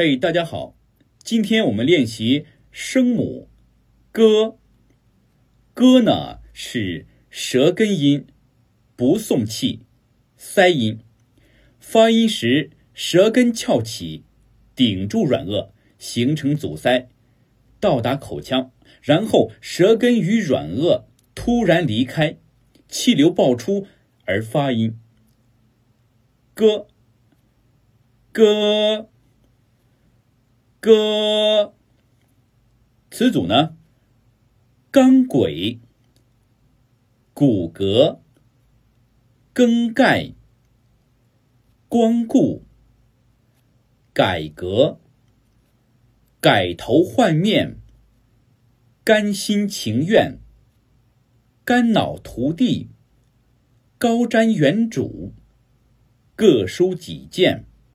嘿，大家好，今天我们练习声母“ “g”，“g” 呢是舌根音，不送气，塞音。发音时舌根翘起，顶住软腭，形成阻塞，到达口腔，然后舌根与软腭突然离开，气流爆出而发音。歌，歌。词组呢？钢轨、骨骼、更盖、光顾、改革、改头换面、甘心情愿、肝脑涂地、高瞻远瞩、各抒己见。